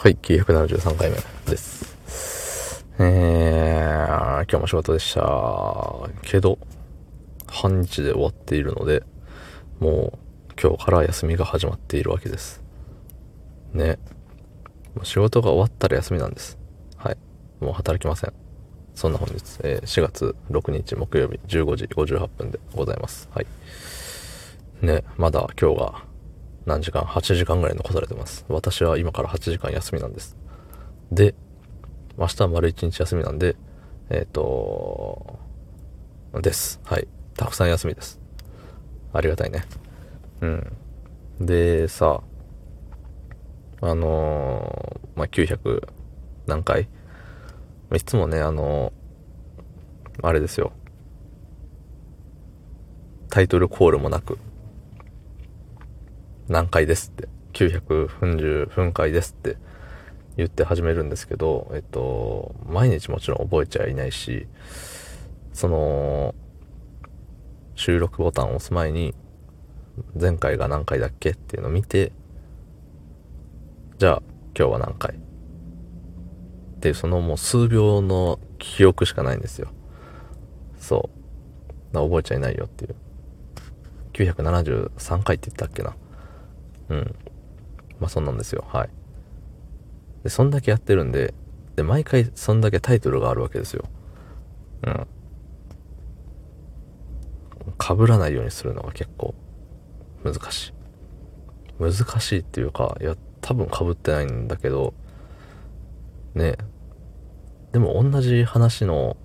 はい、973回目です。えー、今日も仕事でした。けど、半日で終わっているので、もう今日から休みが始まっているわけです。ね。もう仕事が終わったら休みなんです。はい。もう働きません。そんな本日、えー4月6日木曜日15時58分でございます。はい。ね、まだ今日が何時間 ?8 時間ぐらい残されてます。私は今から8時間休みなんです。で、明日は丸1日休みなんで、えっ、と、です。はい。たくさん休みです。ありがたいね。うん。で、さ、あのーまあ、900何回？いつもね、あのーあれですよ。タイトルコールもなく、何回ですって、900分10分回ですって言って始めるんですけど、えっと、毎日もちろん覚えちゃいないし、その、収録ボタンを押す前に、前回が何回だっけっていうのを見て、じゃあ今日は何回？っていうそのもう数秒の記憶しかないんですよ。そう。覚えちゃいないよっていう。973回って言ったっけな？うん。まあそんなんですよ。はい。で、そんだけやってるんで、で、毎回そんだけタイトルがあるわけですよ。うん。被らないようにするのが結構難しい。難しいっていうか、いや、多分被ってないんだけど、ねでも同じ話の、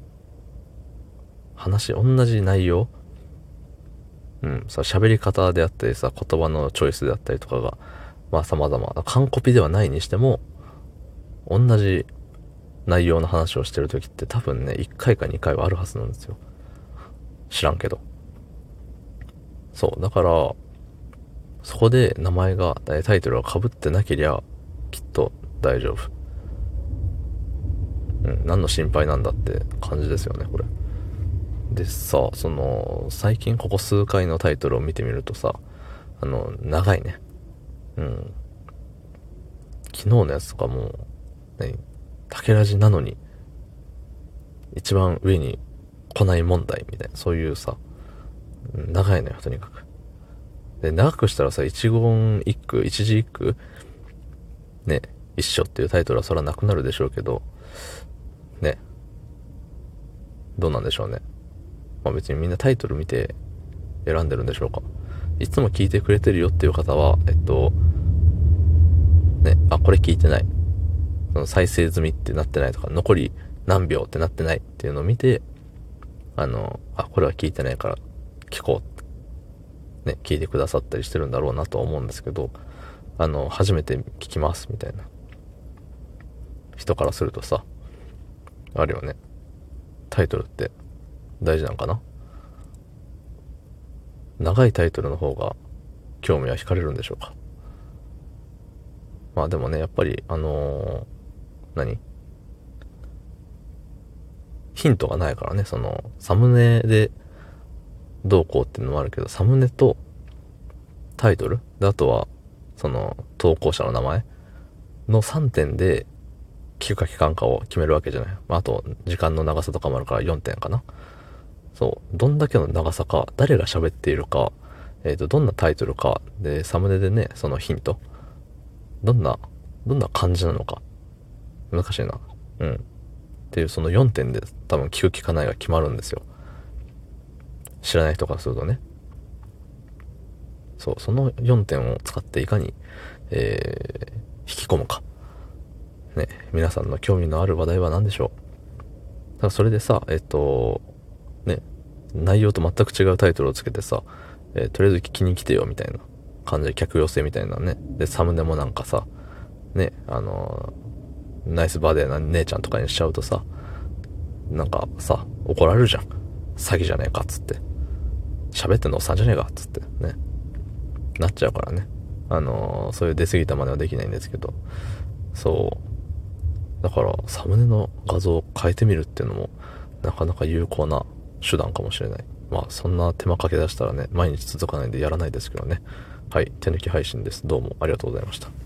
話、同じ内容うん、さ、喋り方であったりさ、言葉のチョイスであったりとかが、まあ様々、完コピではないにしても、同じ内容の話をしてる時って多分ね、1回か2回はあるはずなんですよ。知らんけど。そう、だから、そこで名前が、タイトルが被ってなけりゃ、きっと大丈夫。うん、何の心配なんだって感じですよね、これ。でさ、その、最近ここ数回のタイトルを見てみるとさ、あの、長いね。うん。昨日のやつとかもう、何？竹ラジなのに、一番上に来ない問題みたいな、そういうさ、長いのよ、とにかく。で、長くしたらさ、一言一句、一字一句、ね、一緒っていうタイトルはそれはなくなるでしょうけど、ね、どうなんでしょうね。まあ別にみんなタイトル見て選んでるんでしょうか。いつも聞いてくれてるよっていう方は、えっと、ね、あ、これ聞いてない。その再生済みってなってないとか、残り何秒ってなってないっていうのを見て、あの、あ、これは聞いてないから聞こう。ね、聞いてくださったりしてるんだろうなとは思うんですけど、あの、初めて聞きますみたいな人からするとさ、あるよね。タイトルって大事なのかな？長いタイトルの方が興味は惹かれるんでしょうか？まあでもね、やっぱり、あのー何？ヒントがないからね、その、サムネでどうこうっていうのもあるけど、サムネとタイトル？で、あとは、その、投稿者の名前？の3点で、聞くか聞かんかを決めるわけじゃない。まあ、あと、時間の長さとかもあるから4点かな。そう。どんだけの長さか、誰が喋っているか、えっ、と、どんなタイトルか、で、サムネでね、そのヒント。どんな、どんな感じなのか。難しいな。うん。っていうその4点で多分聞く聞かないが決まるんですよ。知らない人からするとね。そう、その4点を使っていかに、えー、引き込むか。ね、皆さんの興味のある話題は何でしょう。ただそれでさ、えっと、ね、内容と全く違うタイトルをつけてさ、えーとりあえず聞きに来てよみたいな感じで客寄せみたいなね。で、サムネもなんかさ、ね、あのーナイスバーデーな姉ちゃんとかにしちゃうとさ、なんかさ、怒られるじゃん。詐欺じゃねえかっつって。喋ってんのおっさんじゃねえかっつってね。なっちゃうからね。あのーそういう出過ぎた真似はできないんですけど。そう。だから、サムネの画像を変えてみるっていうのも、なかなか有効な手段かもしれない。まあ、そんな手間かけ出したらね、毎日続かないんでやらないですけどね。はい、手抜き配信です。どうもありがとうございました。